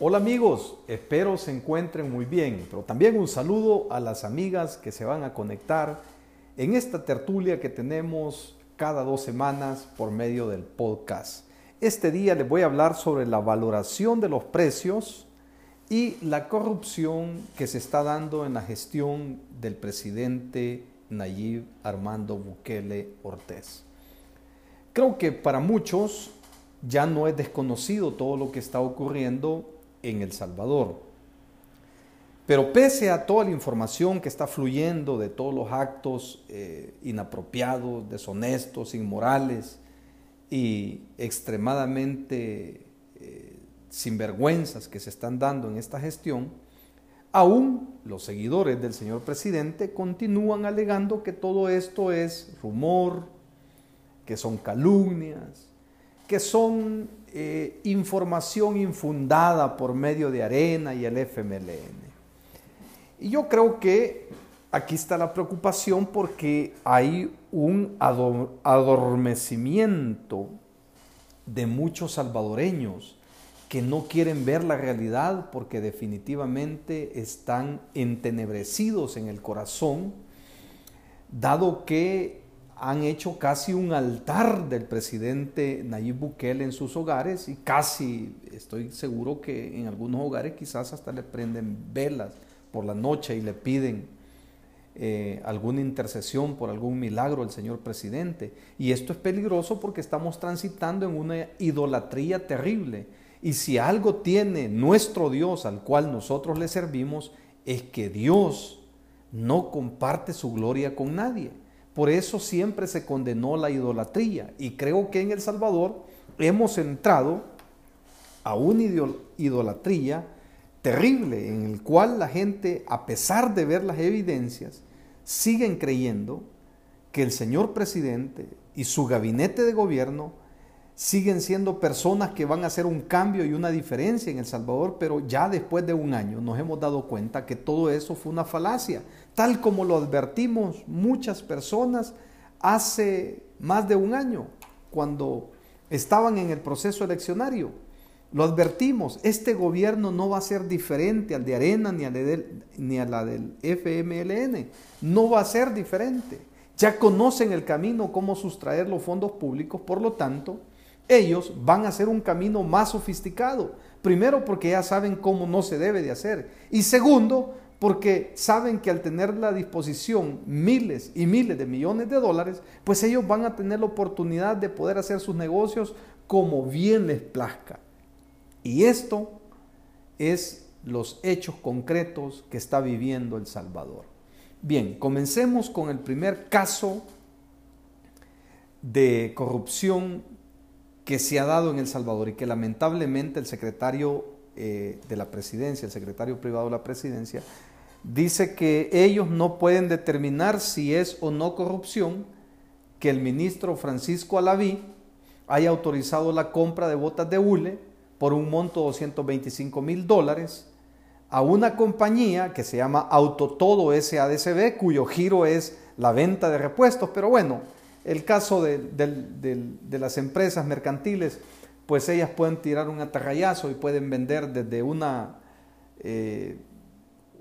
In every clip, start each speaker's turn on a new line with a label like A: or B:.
A: Hola amigos, espero se encuentren muy bien, pero también un saludo a las amigas que se van a conectar en esta tertulia que tenemos cada dos semanas por medio del podcast. Este día les voy a hablar sobre la valoración de los precios y la corrupción que se está dando en la gestión del presidente Nayib Armando Bukele Ortiz. Creo que para muchos ya no es desconocido todo lo que está ocurriendo en El Salvador. Pero pese a toda la información que está fluyendo de todos los actos eh, inapropiados, deshonestos, inmorales y extremadamente eh, sinvergüenzas que se están dando en esta gestión, aún los seguidores del señor presidente continúan alegando que todo esto es rumor, que son calumnias, que son eh, información infundada por medio de Arena y el FMLN. Y yo creo que aquí está la preocupación porque hay un adormecimiento de muchos salvadoreños que no quieren ver la realidad porque definitivamente están entenebrecidos en el corazón, dado que han hecho casi un altar del presidente Nayib Bukele en sus hogares y casi estoy seguro que en algunos hogares quizás hasta le prenden velas por la noche y le piden eh, alguna intercesión por algún milagro al señor presidente. Y esto es peligroso porque estamos transitando en una idolatría terrible. Y si algo tiene nuestro Dios al cual nosotros le servimos, es que Dios no comparte su gloria con nadie. Por eso siempre se condenó la idolatría. Y creo que en El Salvador hemos entrado a una idolatría terrible en el cual la gente, a pesar de ver las evidencias, siguen creyendo que el señor presidente y su gabinete de gobierno siguen siendo personas que van a hacer un cambio y una diferencia en El Salvador, pero ya después de un año nos hemos dado cuenta que todo eso fue una falacia, tal como lo advertimos muchas personas hace más de un año, cuando estaban en el proceso eleccionario. Lo advertimos, este gobierno no va a ser diferente al de Arena ni, ni a la del FMLN, no va a ser diferente. Ya conocen el camino, cómo sustraer los fondos públicos, por lo tanto, ellos van a hacer un camino más sofisticado. Primero porque ya saben cómo no se debe de hacer. Y segundo, porque saben que al tener la disposición miles y miles de millones de dólares, pues ellos van a tener la oportunidad de poder hacer sus negocios como bien les plazca. Y esto es los hechos concretos que está viviendo El Salvador. Bien, comencemos con el primer caso de corrupción que se ha dado en El Salvador y que lamentablemente el secretario eh, de la presidencia, el secretario privado de la presidencia, dice que ellos no pueden determinar si es o no corrupción que el ministro Francisco Alaví haya autorizado la compra de botas de hule por un monto de 225 mil dólares a una compañía que se llama Autotodo SADCB, cuyo giro es la venta de repuestos, pero bueno, el caso de, las empresas mercantiles, pues ellas pueden tirar un atarrayazo y pueden vender desde una, eh,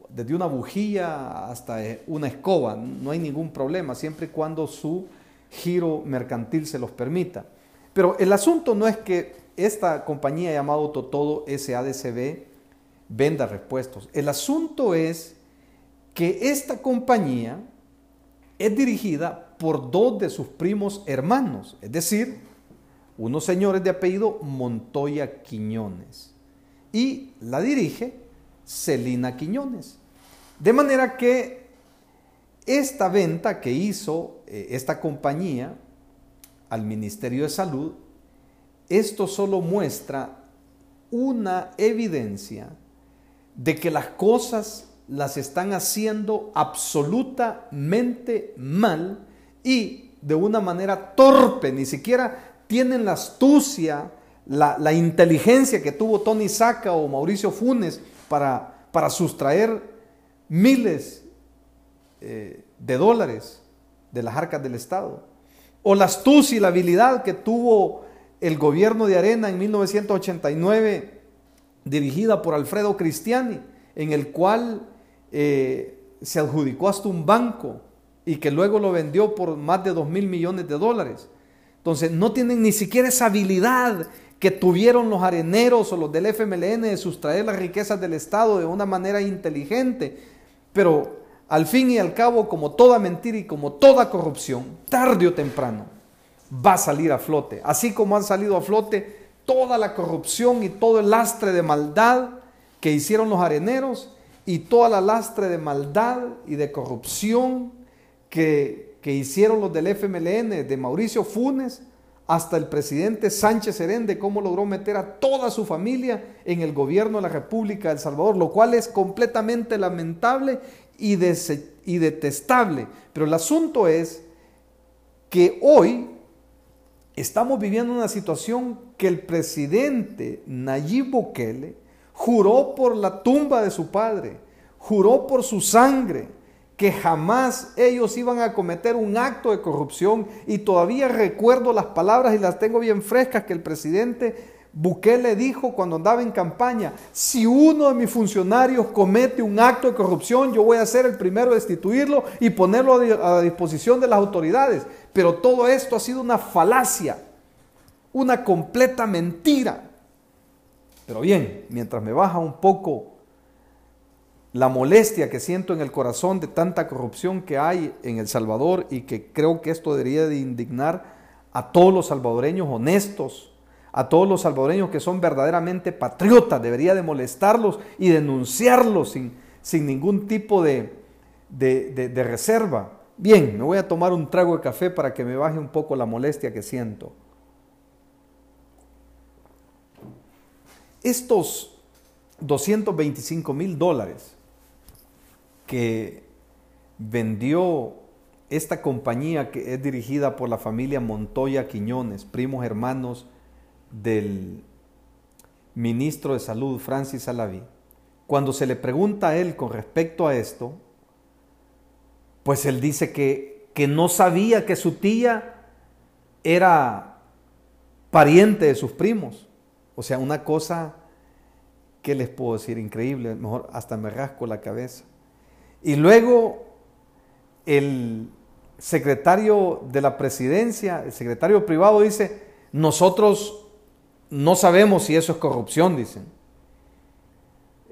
A: desde una bujía hasta eh, una escoba. No hay ningún problema, siempre y cuando su giro mercantil se los permita. Pero el asunto no es que esta compañía llamada Totodo SADCB venda repuestos. El asunto es que esta compañía es dirigida por dos de sus primos hermanos, es decir, unos señores de apellido Montoya Quiñones. Y la dirige Celina Quiñones. De manera que esta venta que hizo eh, esta compañía al Ministerio de Salud, esto solo muestra una evidencia de que las cosas las están haciendo absolutamente mal y de una manera torpe, ni siquiera tienen la astucia, la, inteligencia que tuvo Tony Saca o Mauricio Funes para, para sustraer miles eh, de dólares de las arcas del Estado. O la astucia y la habilidad que tuvo el gobierno de Arena en 1989 dirigida por Alfredo Cristiani, en el cual eh, se adjudicó hasta un banco y que luego lo vendió por más de 2 mil millones de dólares. Entonces, no tienen ni siquiera esa habilidad que tuvieron los areneros o los del FMLN de sustraer las riquezas del Estado de una manera inteligente. Pero al fin y al cabo, como toda mentira y como toda corrupción, tarde o temprano va a salir a flote. Así como han salido a flote toda la corrupción y todo el lastre de maldad que hicieron los areneros y toda la lastre de maldad y de corrupción que, que hicieron los del FMLN, de Mauricio Funes hasta el presidente Sánchez Serén de cómo logró meter a toda su familia en el gobierno de la República de El Salvador, lo cual es completamente lamentable y, y detestable. Pero el asunto es que hoy estamos viviendo una situación que el presidente Nayib Bukele juró por la tumba de su padre, juró por su sangre, que jamás ellos iban a cometer un acto de corrupción y todavía recuerdo las palabras y las tengo bien frescas que el presidente Bukele dijo cuando andaba en campaña, si uno de mis funcionarios comete un acto de corrupción, yo voy a ser el primero a destituirlo y ponerlo a disposición de las autoridades. Pero todo esto ha sido una falacia, una completa mentira. Pero bien, mientras me baja un poco la molestia que siento en el corazón de tanta corrupción que hay en El Salvador y que creo que esto debería de indignar a todos los salvadoreños honestos, a todos los salvadoreños que son verdaderamente patriotas, debería de molestarlos y denunciarlos sin, sin ningún tipo de, de reserva. Bien, me voy a tomar un trago de café para que me baje un poco la molestia que siento. Estos 225 mil dólares que vendió esta compañía que es dirigida por la familia Montoya Quiñones, primos hermanos del ministro de Salud Francis Salaví, cuando se le pregunta a él con respecto a esto, pues él dice que, que no sabía que su tía era pariente de sus primos. O sea, una cosa que les puedo decir increíble, mejor hasta me rasco la cabeza. Y luego el secretario de la presidencia, el secretario privado dice, nosotros no sabemos si eso es corrupción, dicen.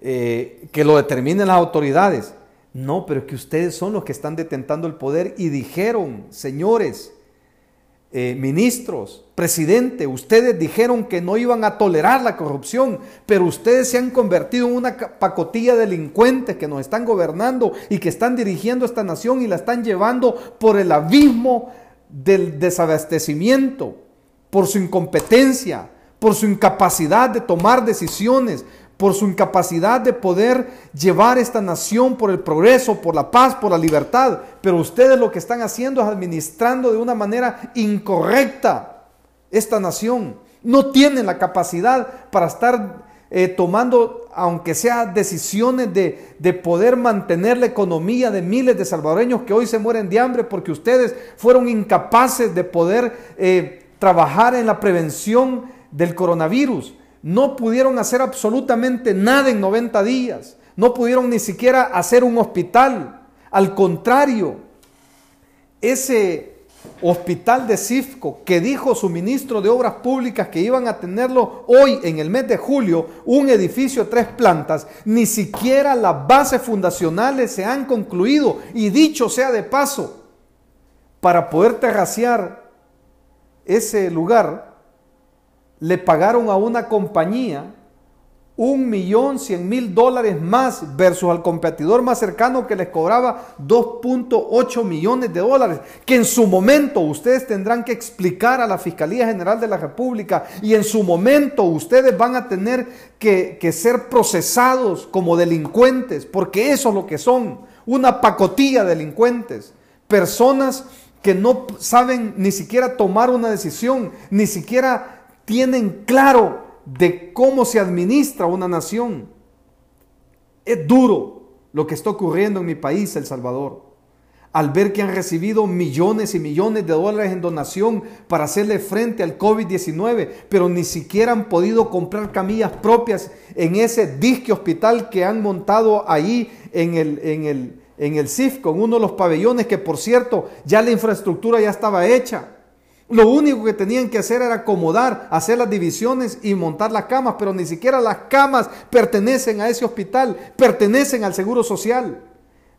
A: Eh, que lo determinen las autoridades. No, pero que ustedes son los que están detentando el poder y dijeron, señores, eh, ministros, presidente, ustedes dijeron que no iban a tolerar la corrupción, pero ustedes se han convertido en una pacotilla de delincuentes que nos están gobernando y que están dirigiendo esta nación y la están llevando por el abismo del desabastecimiento, por su incompetencia, por su incapacidad de tomar decisiones, por su incapacidad de poder llevar esta nación por el progreso, por la paz, por la libertad. Pero ustedes lo que están haciendo es administrando de una manera incorrecta esta nación. No tienen la capacidad para estar eh, tomando, aunque sea decisiones de, de, poder mantener la economía de miles de salvadoreños que hoy se mueren de hambre porque ustedes fueron incapaces de poder eh, trabajar en la prevención del coronavirus no pudieron hacer absolutamente nada en 90 días. No pudieron ni siquiera hacer un hospital. Al contrario, ese hospital de Cifco que dijo su ministro de Obras Públicas que iban a tenerlo hoy en el mes de julio, un edificio de tres plantas, ni siquiera las bases fundacionales se han concluido. Y dicho sea de paso, para poder terraciar ese lugar, le pagaron a una compañía un millón cien mil dólares más versus al competidor más cercano que les cobraba 2.8 millones de dólares, que en su momento ustedes tendrán que explicar a la Fiscalía General de la República y en su momento ustedes van a tener que, que ser procesados como delincuentes, porque eso es lo que son, una pacotilla de delincuentes, personas que no saben ni siquiera tomar una decisión, ni siquiera tienen claro de cómo se administra una nación. Es duro lo que está ocurriendo en mi país, El Salvador. al ver que han recibido millones y millones de dólares en donación para hacerle frente al COVID-19, pero ni siquiera han podido comprar camillas propias en ese disque hospital que han montado ahí en el, en el, en el CIF, con uno de los pabellones que por cierto ya la infraestructura ya estaba hecha. Lo único que tenían que hacer era acomodar, hacer las divisiones y montar las camas, pero ni siquiera las camas pertenecen a ese hospital, pertenecen al Seguro Social.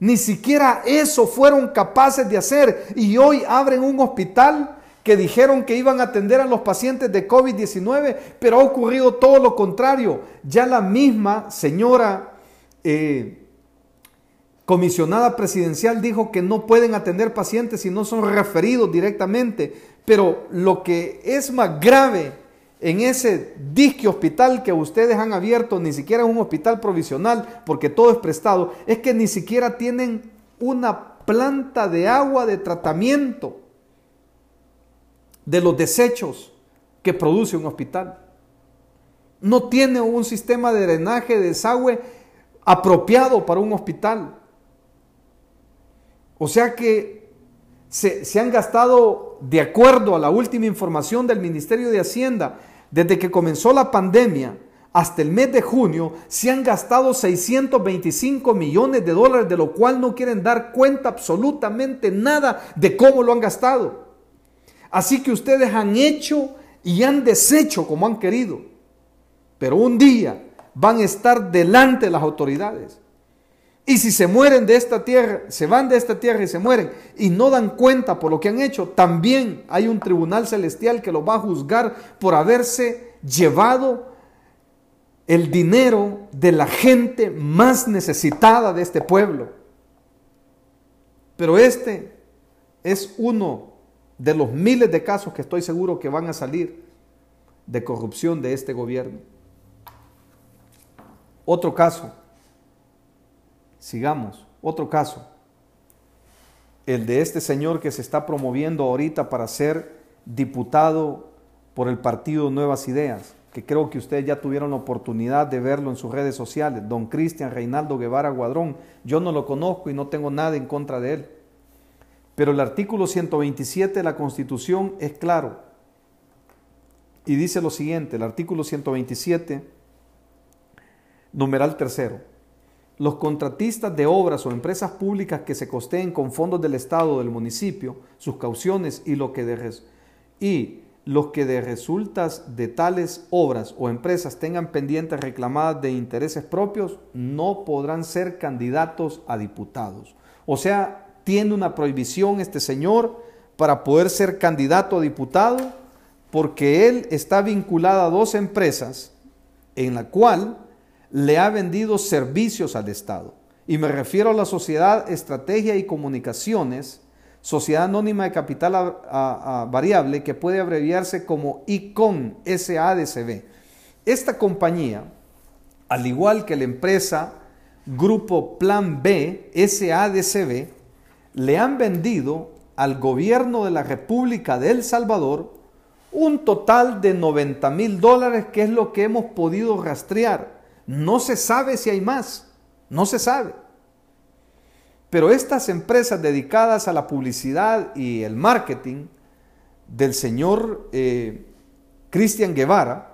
A: Ni siquiera eso fueron capaces de hacer. Y hoy abren un hospital que dijeron que iban a atender a los pacientes de COVID-19, pero ha ocurrido todo lo contrario. Ya la misma señora eh, comisionada presidencial dijo que no pueden atender pacientes si no son referidos directamente. Pero lo que es más grave en ese disque hospital que ustedes han abierto, ni siquiera es un hospital provisional, porque todo es prestado, es que ni siquiera tienen una planta de agua de tratamiento de los desechos que produce un hospital. No tiene un sistema de drenaje de desagüe apropiado para un hospital. O sea que se, han gastado de acuerdo a la última información del Ministerio de Hacienda, desde que comenzó la pandemia hasta el mes de junio, se han gastado 625 millones de dólares, de lo cual no quieren dar cuenta absolutamente nada de cómo lo han gastado. Así que ustedes han hecho y han deshecho como han querido. Pero un día van a estar delante de las autoridades y si se mueren de esta tierra, se van de esta tierra y se mueren y no dan cuenta por lo que han hecho, también hay un tribunal celestial que los va a juzgar por haberse llevado el dinero de la gente más necesitada de este pueblo. Pero este es uno de los miles de casos que estoy seguro que van a salir de corrupción de este gobierno. Otro caso Sigamos. Otro caso. El de este señor que se está promoviendo ahorita para ser diputado por el partido Nuevas Ideas, que creo que ustedes ya tuvieron la oportunidad de verlo en sus redes sociales, don Cristian Reinaldo Guevara Guadrón. Yo no lo conozco y no tengo nada en contra de él. Pero el artículo 127 de la Constitución es claro. Y dice lo siguiente, el artículo 127, numeral tercero los contratistas de obras o empresas públicas que se costeen con fondos del Estado del municipio, sus cauciones y, lo que de y los que de resultas de tales obras o empresas tengan pendientes reclamadas de intereses propios no podrán ser candidatos a diputados. O sea, tiene una prohibición este señor para poder ser candidato a diputado porque él está vinculado a dos empresas en la cual le ha vendido servicios al Estado. Y me refiero a la Sociedad Estrategia y Comunicaciones, Sociedad Anónima de Capital Variable, que puede abreviarse como ICON SADCB. Esta compañía, al igual que la empresa Grupo Plan B SADCB, le han vendido al gobierno de la República de El Salvador un total de 90 mil dólares, que es lo que hemos podido rastrear no se sabe si hay más, no se sabe. Pero estas empresas dedicadas a la publicidad y el marketing del señor eh, Cristian Guevara,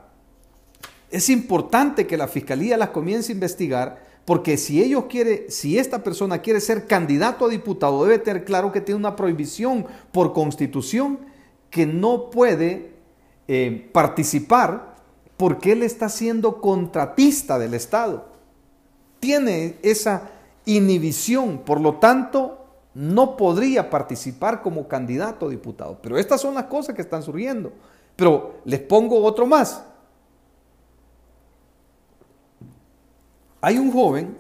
A: es importante que la fiscalía las comience a investigar porque si ellos quiere, si esta persona quiere ser candidato a diputado, debe tener claro que tiene una prohibición por constitución que no puede eh, participar porque él está siendo contratista del Estado. Tiene esa inhibición, por lo tanto, no podría participar como candidato a diputado. Pero estas son las cosas que están surgiendo. Pero les pongo otro más. Hay un joven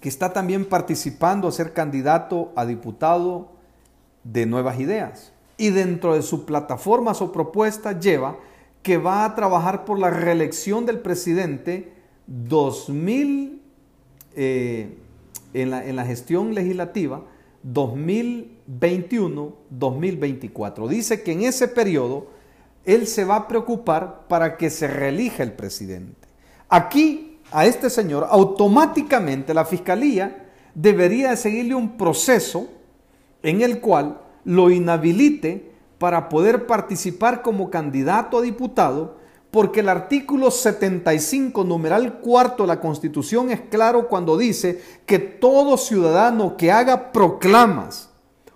A: que está también participando a ser candidato a diputado de Nuevas Ideas. Y dentro de su plataforma, su propuesta lleva que va a trabajar por la reelección del presidente 2000, eh, en, la, en la gestión legislativa 2021-2024. Dice que en ese periodo él se va a preocupar para que se reelija el presidente. Aquí, a este señor, automáticamente la fiscalía debería seguirle un proceso en el cual lo inhabilite para poder participar como candidato a diputado, porque el artículo 75, numeral cuarto de la Constitución es claro cuando dice que todo ciudadano que haga proclamas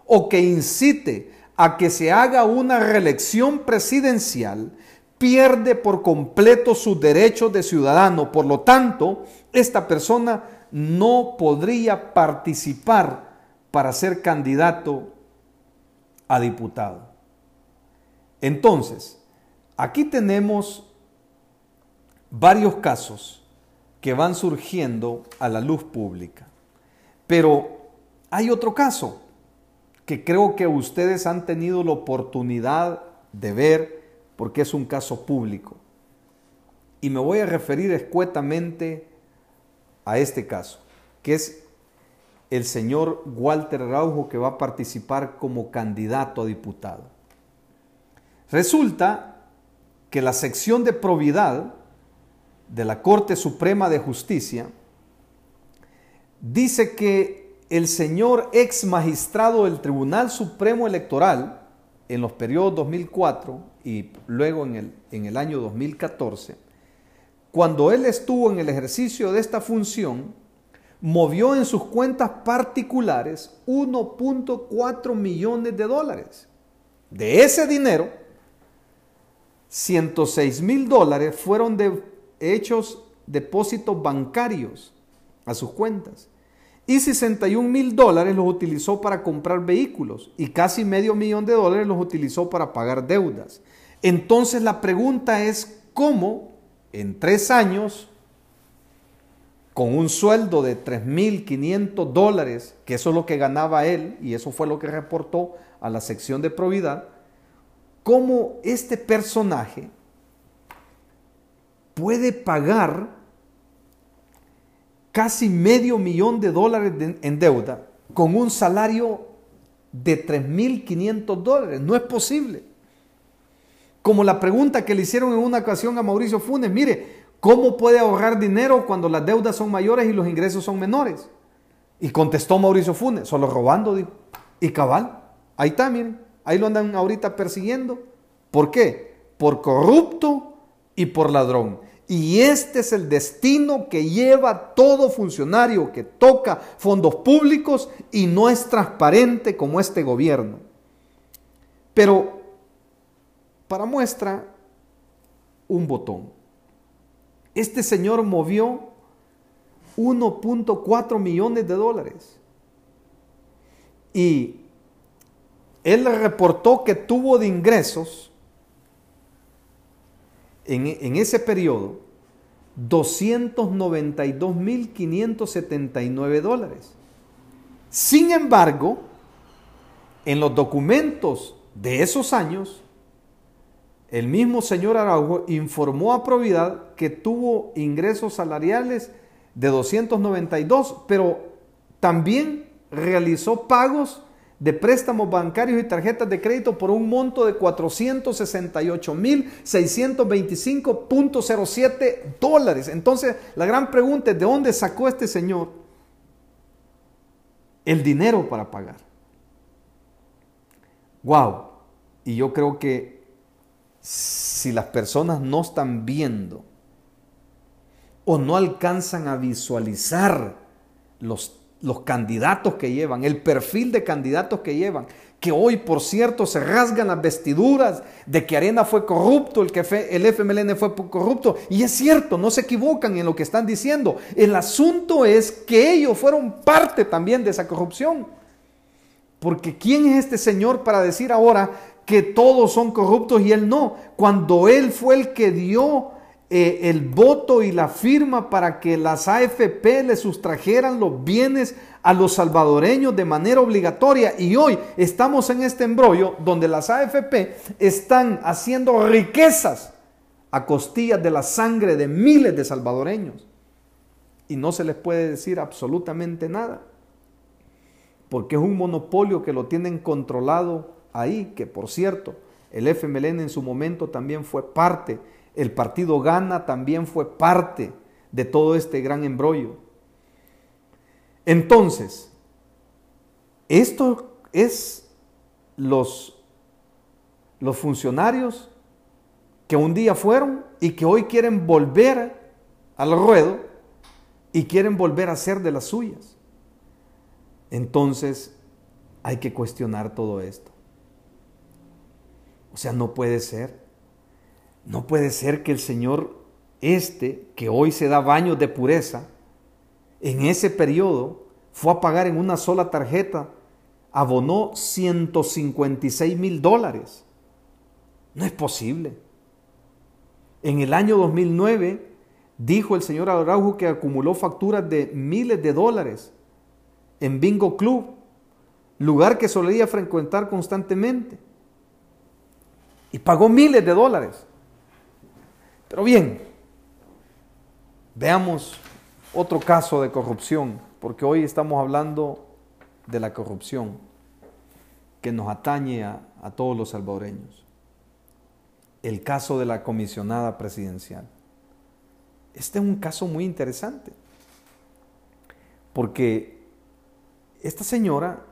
A: o que incite a que se haga una reelección presidencial, pierde por completo sus derechos de ciudadano. Por lo tanto, esta persona no podría participar para ser candidato a diputado. Entonces, aquí tenemos varios casos que van surgiendo a la luz pública. Pero hay otro caso que creo que ustedes han tenido la oportunidad de ver porque es un caso público. Y me voy a referir escuetamente a este caso, que es el señor Walter Raujo que va a participar como candidato a diputado. Resulta que la sección de probidad de la Corte Suprema de Justicia dice que el señor ex magistrado del Tribunal Supremo Electoral en los periodos 2004 y luego en el, en el año 2014, cuando él estuvo en el ejercicio de esta función, movió en sus cuentas particulares 1.4 millones de dólares. De ese dinero, 106 mil dólares fueron de hechos depósitos bancarios a sus cuentas. Y 61 mil dólares los utilizó para comprar vehículos y casi medio millón de dólares los utilizó para pagar deudas. Entonces la pregunta es cómo en tres años, con un sueldo de 3.500 dólares, que eso es lo que ganaba él y eso fue lo que reportó a la sección de probidad, cómo este personaje puede pagar casi medio millón de dólares en deuda con un salario de 3.500 dólares. No es posible. Como la pregunta que le hicieron en una ocasión a Mauricio Funes, mire, ¿cómo puede ahorrar dinero cuando las deudas son mayores y los ingresos son menores? Y contestó Mauricio Funes, solo robando. Y cabal, ahí está, ahí lo andan ahorita persiguiendo. ¿Por qué? Por corrupto y por ladrón. Y este es el destino que lleva todo funcionario que toca fondos públicos y no es transparente como este gobierno. Pero para muestra, un botón. Este señor movió 1.4 millones de dólares. Y él reportó que tuvo de ingresos en, ese periodo 292.579 dólares. Sin embargo, en los documentos de esos años, el mismo señor Araujo informó a Providad que tuvo ingresos salariales de 292, pero también realizó pagos de préstamos bancarios y tarjetas de crédito por un monto de 468.625.07 dólares. Entonces, la gran pregunta es, ¿de dónde sacó este señor el dinero para pagar? Wow. Y yo creo que si las personas no están viendo o no alcanzan a visualizar los los candidatos que llevan, el perfil de candidatos que llevan, que hoy, por cierto, se rasgan las vestiduras de que Arena fue corrupto, el, que el FMLN fue corrupto. Y es cierto, no se equivocan en lo que están diciendo. El asunto es que ellos fueron parte también de esa corrupción. Porque ¿quién es este señor para decir ahora que todos son corruptos y él no? Cuando él fue el que dio eh, el voto y la firma para que las AFP le sustrajeran los bienes a los salvadoreños de manera obligatoria. Y hoy estamos en este embrollo donde las AFP están haciendo riquezas a costillas de la sangre de miles de salvadoreños. Y no se les puede decir absolutamente nada. Porque es un monopolio que lo tienen controlado ahí, que por cierto, el FMLN en su momento también fue parte el partido Gana también fue parte de todo este gran embrollo. Entonces, esto, es los, los funcionarios que un día fueron y que hoy quieren volver al ruedo y quieren volver a ser de las suyas. Entonces hay que cuestionar todo esto. O sea, no puede ser. No puede ser que el Señor este, que hoy se da baños de pureza, en ese periodo fue a pagar en una sola tarjeta, abonó 156 mil dólares. No es posible. En el año 2009 dijo el señor Araujo que acumuló facturas de miles de dólares en Bingo Club, lugar que solía frecuentar constantemente. Y pagó miles de dólares. Pero bien, veamos otro caso de corrupción, porque hoy estamos hablando de la corrupción que nos atañe a, a todos los salvadoreños. El caso de la comisionada presidencial. Este es un caso muy interesante, porque esta señora,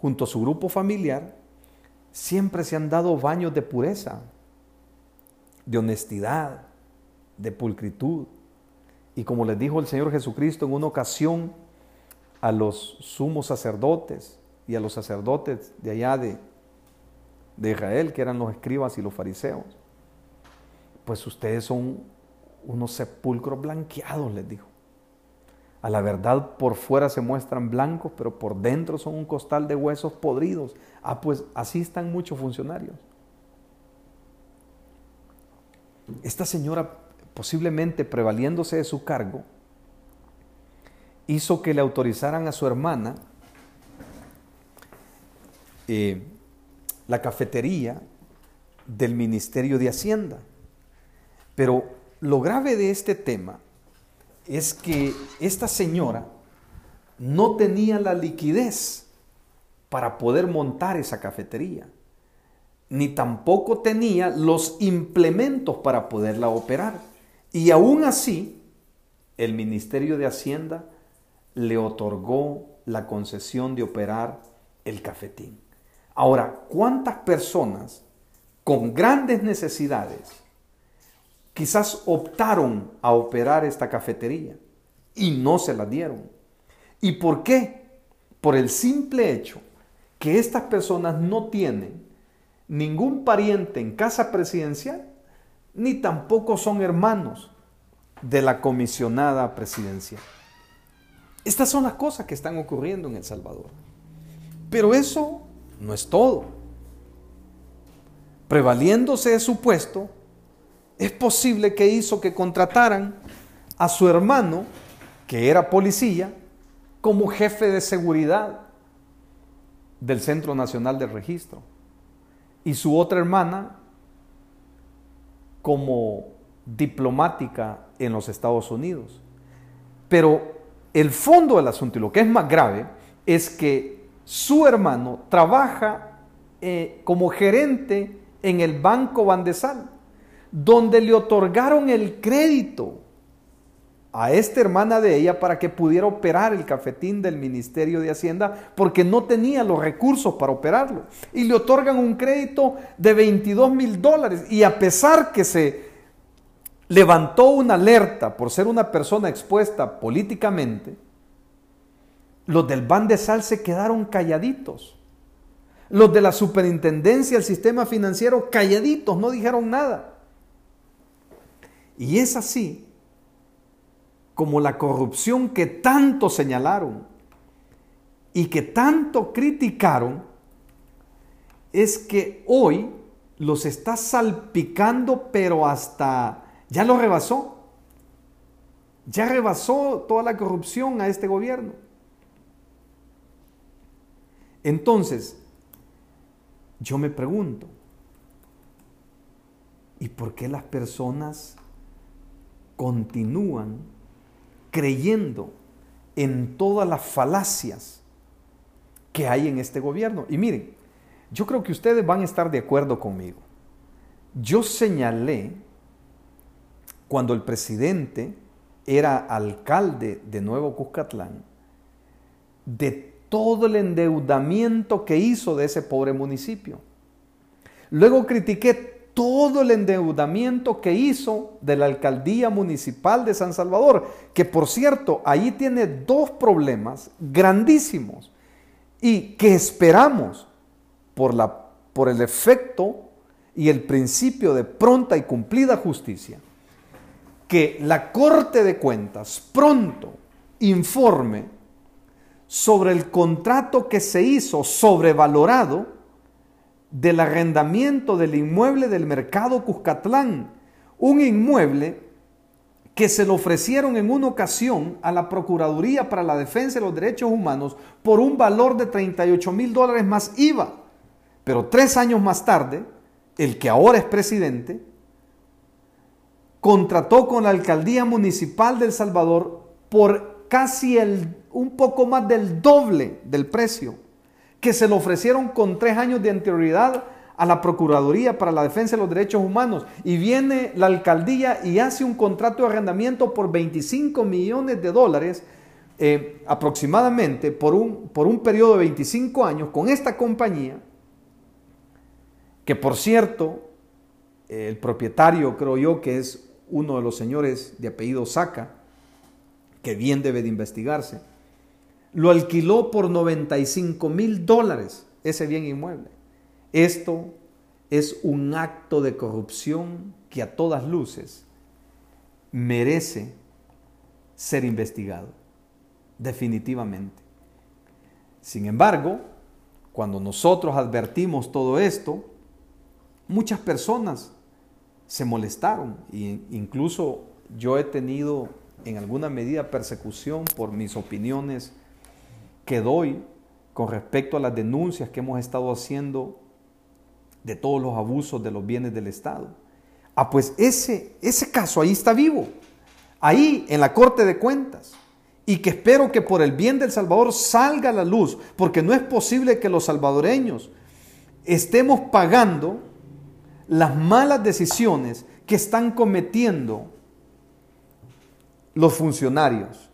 A: junto a su grupo familiar, siempre se han dado baños de pureza, de honestidad, de pulcritud. Y como les dijo el Señor Jesucristo en una ocasión a los sumos sacerdotes y a los sacerdotes de allá de, de Israel, que eran los escribas y los fariseos, pues ustedes son unos sepulcros blanqueados, les dijo. A la verdad por fuera se muestran blancos, pero por dentro son un costal de huesos podridos. Ah, pues así están muchos funcionarios. Esta señora, posiblemente prevaliéndose de su cargo, hizo que le autorizaran a su hermana eh, la cafetería del Ministerio de Hacienda. Pero lo grave de este tema es que esta señora no tenía la liquidez para poder montar esa cafetería, ni tampoco tenía los implementos para poderla operar. Y aún así, el Ministerio de Hacienda le otorgó la concesión de operar el cafetín. Ahora, ¿cuántas personas con grandes necesidades quizás optaron a operar esta cafetería y no se la dieron. ¿Y por qué? Por el simple hecho que estas personas no tienen ningún pariente en casa presidencial, ni tampoco son hermanos de la comisionada presidencial. Estas son las cosas que están ocurriendo en El Salvador. Pero eso no es todo. Prevaliéndose de su puesto, es posible que hizo que contrataran a su hermano, que era policía, como jefe de seguridad del Centro Nacional de Registro. Y su otra hermana como diplomática en los Estados Unidos. Pero el fondo del asunto y lo que es más grave es que su hermano trabaja eh, como gerente en el Banco Bandesal donde le otorgaron el crédito a esta hermana de ella para que pudiera operar el cafetín del Ministerio de Hacienda porque no tenía los recursos para operarlo. Y le otorgan un crédito de 22 mil dólares. Y a pesar que se levantó una alerta por ser una persona expuesta políticamente, los del Ban de Sal se quedaron calladitos. Los de la superintendencia del sistema financiero calladitos, no dijeron nada. Y es así como la corrupción que tanto señalaron y que tanto criticaron, es que hoy los está salpicando, pero hasta ya lo rebasó. Ya rebasó toda la corrupción a este gobierno. Entonces, yo me pregunto, ¿y por qué las personas continúan creyendo en todas las falacias que hay en este gobierno. Y miren, yo creo que ustedes van a estar de acuerdo conmigo. Yo señalé cuando el presidente era alcalde de Nuevo Cuscatlán de todo el endeudamiento que hizo de ese pobre municipio. Luego critiqué todo el endeudamiento que hizo de la alcaldía municipal de San Salvador, que por cierto, ahí tiene dos problemas grandísimos y que esperamos por, la, por el efecto y el principio de pronta y cumplida justicia, que la Corte de Cuentas pronto informe sobre el contrato que se hizo sobrevalorado del arrendamiento del inmueble del mercado Cuscatlán, un inmueble que se le ofrecieron en una ocasión a la Procuraduría para la Defensa de los Derechos Humanos por un valor de 38 mil dólares más IVA. Pero tres años más tarde, el que ahora es presidente, contrató con la Alcaldía Municipal de El Salvador por casi el, un poco más del doble del precio que se le ofrecieron con tres años de anterioridad a la Procuraduría para la Defensa de los Derechos Humanos. Y viene la alcaldía y hace un contrato de arrendamiento por 25 millones de dólares eh, aproximadamente por un, por un periodo de 25 años con esta compañía, que por cierto, el propietario creo yo que es uno de los señores de apellido Saca, que bien debe de investigarse, lo alquiló por 95 mil dólares ese bien inmueble. Esto es un acto de corrupción que a todas luces merece ser investigado, definitivamente. Sin embargo, cuando nosotros advertimos todo esto, muchas personas se molestaron e incluso yo he tenido en alguna medida persecución por mis opiniones que doy con respecto a las denuncias que hemos estado haciendo de todos los abusos de los bienes del Estado. Ah, pues ese, ese caso ahí está vivo, ahí en la Corte de Cuentas. Y que espero que por el bien del Salvador salga a la luz, porque no es posible que los salvadoreños estemos pagando las malas decisiones que están cometiendo los funcionarios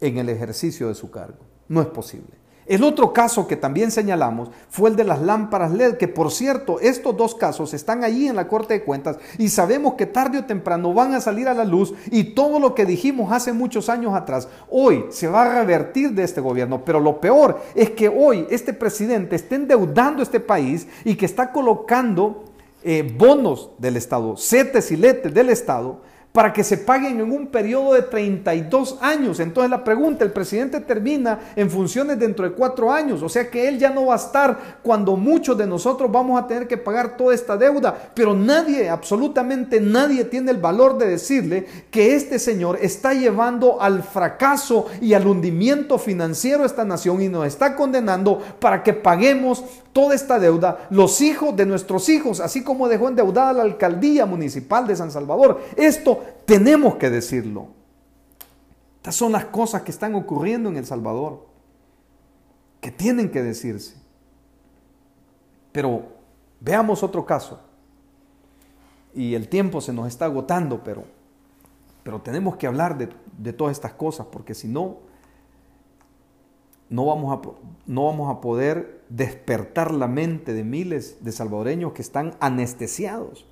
A: en el ejercicio de su cargo. No es posible. El otro caso que también señalamos fue el de las lámparas LED, que por cierto, estos dos casos están allí en la Corte de Cuentas y sabemos que tarde o temprano van a salir a la luz y todo lo que dijimos hace muchos años atrás, hoy se va a revertir de este gobierno. Pero lo peor es que hoy este presidente está endeudando este país y que está colocando eh, bonos del Estado, setes y letes del Estado para que se paguen en un periodo de 32 años. Entonces la pregunta, el presidente termina en funciones dentro de cuatro años, o sea que él ya no va a estar cuando muchos de nosotros vamos a tener que pagar toda esta deuda, pero nadie, absolutamente nadie tiene el valor de decirle que este señor está llevando al fracaso y al hundimiento financiero a esta nación y nos está condenando para que paguemos toda esta deuda los hijos de nuestros hijos, así como dejó endeudada la alcaldía municipal de San Salvador. Esto tenemos que decirlo. Estas son las cosas que están ocurriendo en El Salvador, que tienen que decirse. Pero veamos otro caso. Y el tiempo se nos está agotando, pero, pero tenemos que hablar de, de todas estas cosas, porque si no, no vamos, a, no vamos a poder despertar la mente de miles de salvadoreños que están anestesiados.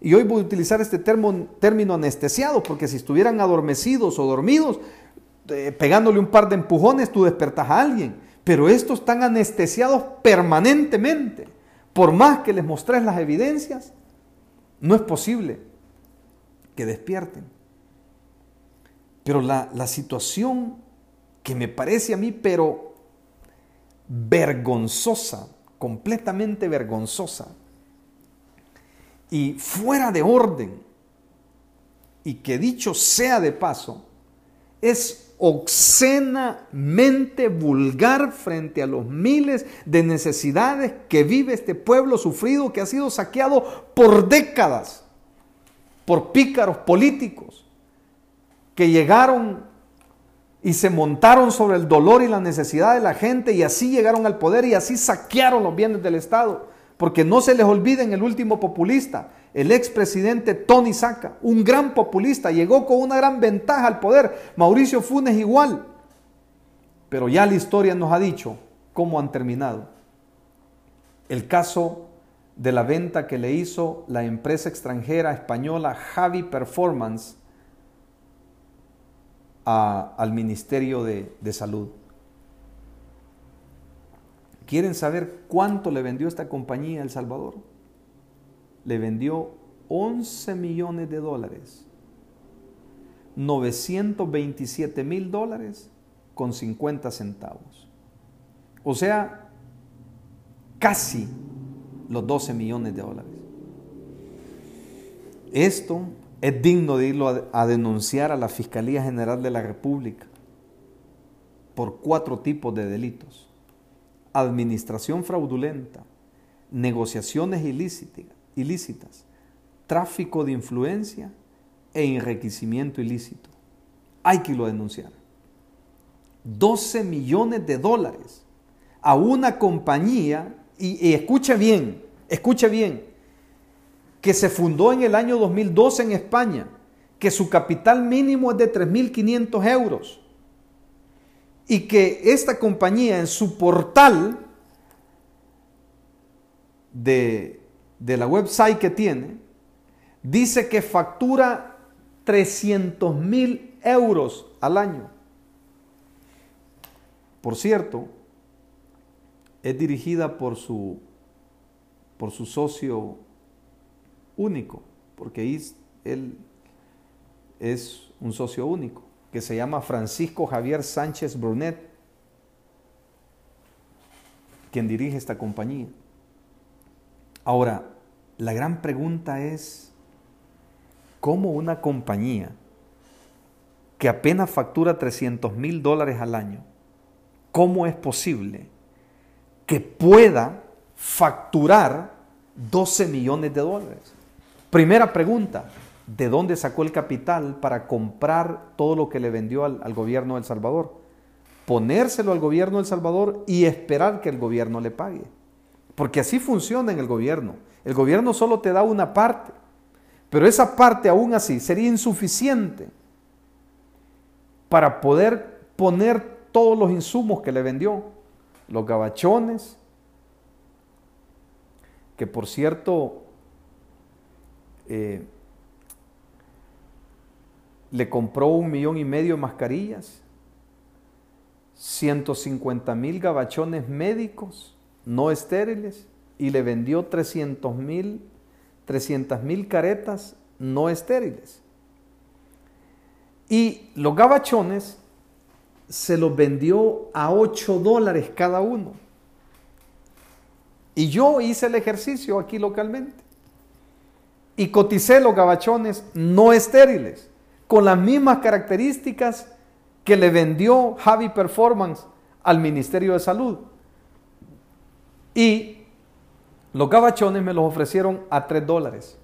A: Y hoy voy a utilizar este término anestesiado, porque si estuvieran adormecidos o dormidos, eh, pegándole un par de empujones, tú despertas a alguien. Pero estos están anestesiados permanentemente. Por más que les mostres las evidencias, no es posible que despierten. Pero la, la situación que me parece a mí, pero vergonzosa, completamente vergonzosa y fuera de orden, y que dicho sea de paso, es obscenamente vulgar frente a los miles de necesidades que vive este pueblo sufrido que ha sido saqueado por décadas por pícaros políticos que llegaron y se montaron sobre el dolor y la necesidad de la gente y así llegaron al poder y así saquearon los bienes del Estado. Porque no se les olviden el último populista, el expresidente Tony Saca, un gran populista, llegó con una gran ventaja al poder. Mauricio Funes igual. pero ya la historia nos ha dicho cómo han terminado. El caso de la venta que le hizo la empresa extranjera española Javi Performance al Ministerio de, de Salud. ¿Quieren saber cuánto le vendió esta compañía a El Salvador? Le vendió 11 millones de dólares, 927 mil dólares con 50 centavos. O sea, casi los 12 millones de dólares. Esto es digno de irlo a, denunciar a la Fiscalía General de la República por cuatro tipos de delitos. Administración fraudulenta, negociaciones ilícitas, tráfico de influencia e enriquecimiento ilícito. Hay que lo denunciar. 12 millones de dólares a una compañía, y, y, escuche bien, escuche bien, que se fundó en el año 2012 en España, que su capital mínimo es de 3.500 euros, y que esta compañía en su portal de, de la website que tiene, dice que factura 300 mil euros al año. Por cierto, es dirigida por su, por su socio único, porque él es un socio único, que se llama Francisco Javier Sánchez Brunet, quien dirige esta compañía. Ahora, la gran pregunta es, ¿cómo una compañía que apenas factura 300 mil dólares al año, ¿cómo es posible que pueda facturar 12 millones de dólares? Primera pregunta, ¿de dónde sacó el capital para comprar todo lo que le vendió al, gobierno de El Salvador? Ponérselo al gobierno de El Salvador y esperar que el gobierno le pague. Porque así funciona en el gobierno. El gobierno solo te da una parte, pero esa parte aún así sería insuficiente para poder poner todos los insumos que le vendió, los gabachones, que por cierto eh, le compró un millón y medio de mascarillas, 150 mil gabachones médicos no estériles y le vendió 300 mil 300 mil caretas no estériles. Y los gabachones se los vendió a 8 dólares cada uno. Y yo hice el ejercicio aquí localmente. Y coticé los gabachones no estériles, con las mismas características que le vendió Javi Performance al Ministerio de Salud. Y los gabachones me los ofrecieron a 3 dólares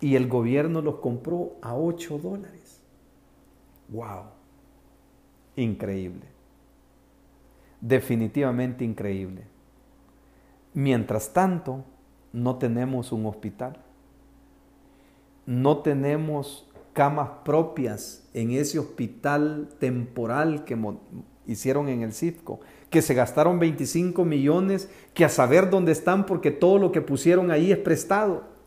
A: y el gobierno los compró a 8 dólares. ¡Wow! Increíble. Definitivamente increíble. Mientras tanto, no tenemos un hospital. No tenemos camas propias en ese hospital temporal que hicieron en el CIFCO, que se gastaron 25 millones, que a saber dónde están porque todo lo que pusieron ahí es prestado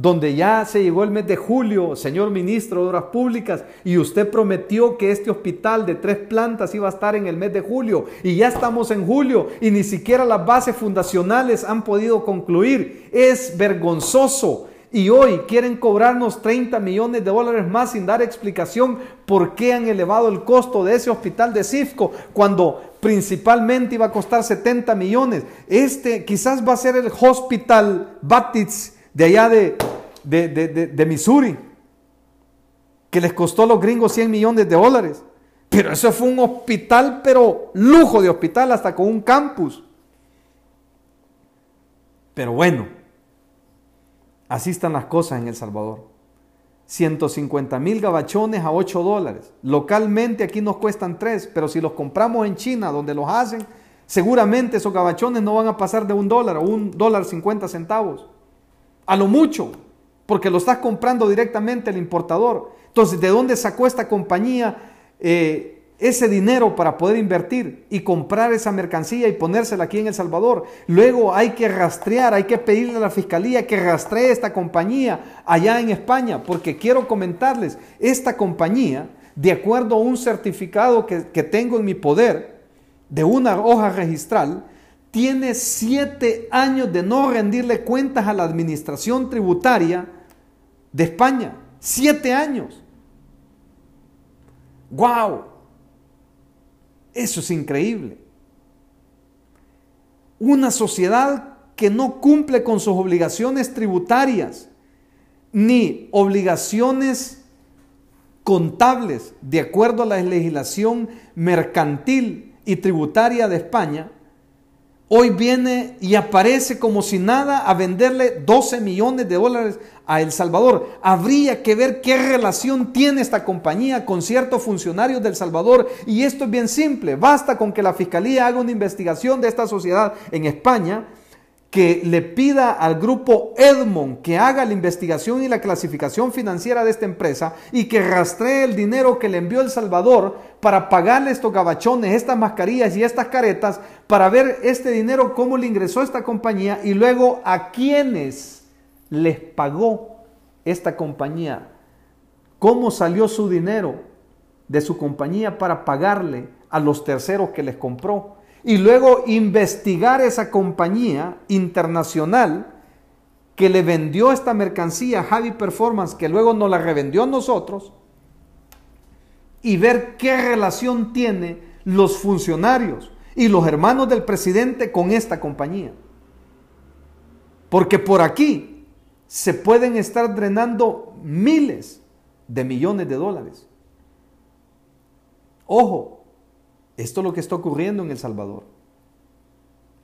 A: donde ya se llegó el mes de julio, señor ministro de Obras Públicas, y usted prometió que este hospital de tres plantas iba a estar en el mes de julio, y ya estamos en julio, y ni siquiera las bases fundacionales han podido concluir. Es vergonzoso. Y hoy quieren cobrarnos 30 millones de dólares más sin dar explicación por qué han elevado el costo de ese hospital de Cifco cuando principalmente iba a costar 70 millones. Este quizás va a ser el Hospital Baptist de allá de, de, Missouri, que les costó a los gringos 100 millones de dólares. Pero eso fue un hospital, pero lujo de hospital, hasta con un campus. Pero bueno, así están las cosas en El Salvador. 150 mil gabachones a 8 dólares. Localmente aquí nos cuestan 3, pero si los compramos en China, donde los hacen, seguramente esos gabachones no van a pasar de un dólar o un dólar 50 centavos a lo mucho, porque lo estás comprando directamente el importador. Entonces, ¿de dónde sacó esta compañía eh, ese dinero para poder invertir y comprar esa mercancía y ponérsela aquí en El Salvador. Luego hay que rastrear, hay que pedirle a la fiscalía que rastree esta compañía allá en España, porque quiero comentarles, esta compañía, de acuerdo a un certificado que, que tengo en mi poder, de una hoja registral, tiene siete años de no rendirle cuentas a la administración tributaria de España. Siete años. ¡Wow! Eso es increíble. Una sociedad que no cumple con sus obligaciones tributarias ni obligaciones contables de acuerdo a la legislación mercantil y tributaria de España, hoy viene y aparece como si nada a venderle 12 millones de dólares a El Salvador. Habría que ver qué relación tiene esta compañía con ciertos funcionarios del Salvador. Y esto es bien simple. Basta con que la Fiscalía haga una investigación de esta sociedad en España que le pida al grupo Edmond que haga la investigación y la clasificación financiera de esta empresa y que rastree el dinero que le envió El Salvador para pagarle estos gabachones, estas mascarillas y estas caretas, para ver este dinero cómo le ingresó esta compañía y luego a quiénes les pagó esta compañía, cómo salió su dinero de su compañía para pagarle a los terceros que les compró y luego investigar esa compañía internacional que le vendió esta mercancía, Javi Performance, que luego nos la revendió a nosotros, y ver qué relación tiene los funcionarios y los hermanos del presidente con esta compañía. Porque por aquí se pueden estar drenando miles de millones de dólares. Ojo, esto es lo que está ocurriendo en El Salvador.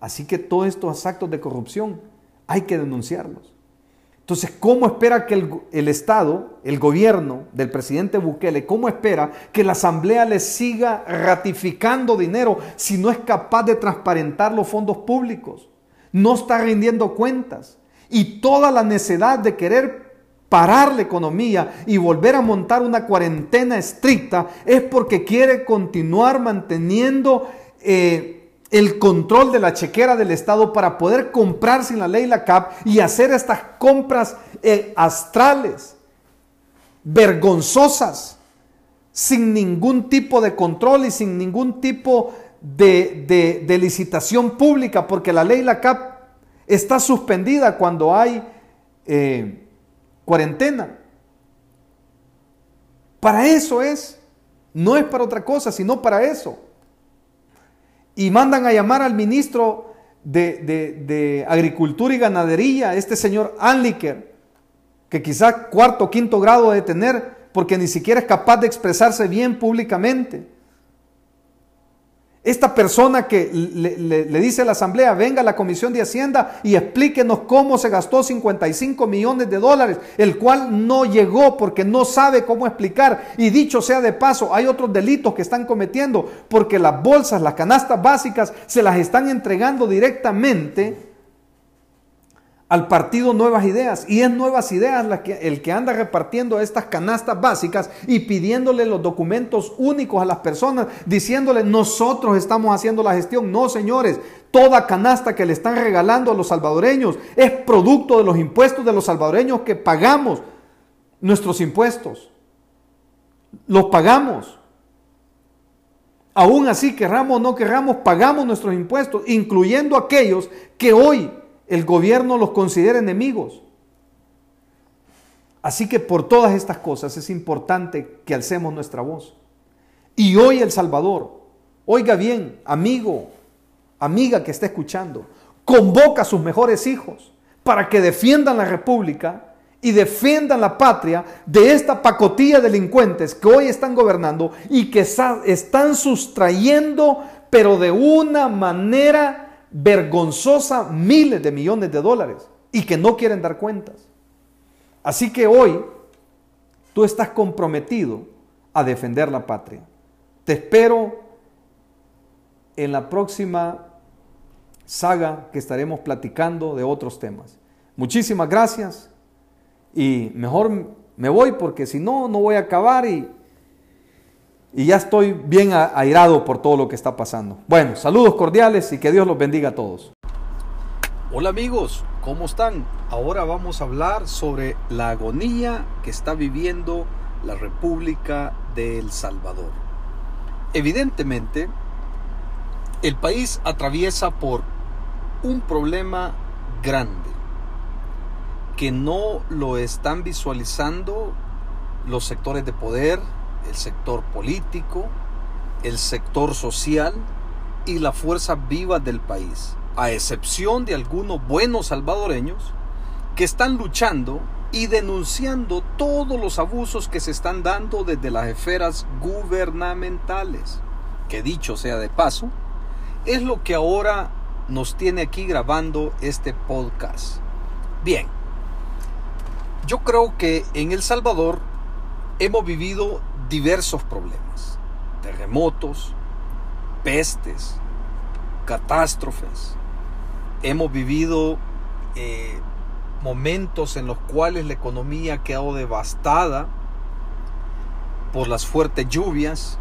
A: Así que todos estos actos de corrupción hay que denunciarlos. Entonces, ¿cómo espera que el, Estado, el gobierno del presidente Bukele, cómo espera que la Asamblea le siga ratificando dinero si no es capaz de transparentar los fondos públicos? No está rindiendo cuentas. Y toda la necesidad de querer parar la economía y volver a montar una cuarentena estricta es porque quiere continuar manteniendo eh, el control de la chequera del Estado para poder comprar sin la ley la CAP y hacer estas compras eh, astrales, vergonzosas, sin ningún tipo de control y sin ningún tipo de, licitación pública, porque la ley la CAP está suspendida cuando hay... Eh, cuarentena. Para eso es. No es para otra cosa, sino para eso. Y mandan a llamar al ministro de, Agricultura y Ganadería, este señor Anliker, que quizás cuarto o quinto grado de tener, porque ni siquiera es capaz de expresarse bien públicamente. Esta persona que le, dice a la asamblea, venga a la comisión de Hacienda y explíquenos cómo se gastó 55 millones de dólares, el cual no llegó porque no sabe cómo explicar. Y dicho sea de paso, hay otros delitos que están cometiendo porque las bolsas, las canastas básicas, se las están entregando directamente al partido Nuevas Ideas. Y es Nuevas Ideas el que anda repartiendo estas canastas básicas y pidiéndole los documentos únicos a las personas, diciéndole nosotros estamos haciendo la gestión. No, señores, toda canasta que le están regalando a los salvadoreños es producto de los impuestos de los salvadoreños que pagamos nuestros impuestos. Los pagamos. Aún así, querramos o no querramos, pagamos nuestros impuestos, incluyendo aquellos que hoy el gobierno los considera enemigos. Así que por todas estas cosas es importante que alcemos nuestra voz. Y hoy El Salvador, oiga bien, amigo, amiga que está escuchando, convoca a sus mejores hijos para que defiendan la república y defiendan la patria de esta pacotilla de delincuentes que hoy están gobernando y que están sustrayendo, pero de una manera vergonzosa miles de millones de dólares y que no quieren dar cuentas. Así que hoy tú estás comprometido a defender la patria. Te espero en la próxima saga que estaremos platicando de otros temas. Muchísimas gracias y mejor me voy porque si no, no voy a acabar y y ya estoy bien airado por todo lo que está pasando. Bueno, saludos cordiales y que Dios los bendiga a todos.
B: Hola amigos, ¿cómo están? Ahora vamos a hablar sobre la agonía que está viviendo la República de El Salvador. Evidentemente, el país atraviesa por un problema grande que no lo están visualizando los sectores de poder, el sector político, el sector social y la fuerza viva del país, a excepción de algunos buenos salvadoreños que están luchando y denunciando todos los abusos que se están dando desde las esferas gubernamentales, que dicho sea de paso, es lo que ahora nos tiene aquí grabando este podcast. Bien, yo creo que en El Salvador hemos vivido diversos problemas, terremotos, pestes, catástrofes. Hemos vivido eh, momentos en los cuales la economía ha quedado devastada por las fuertes lluvias,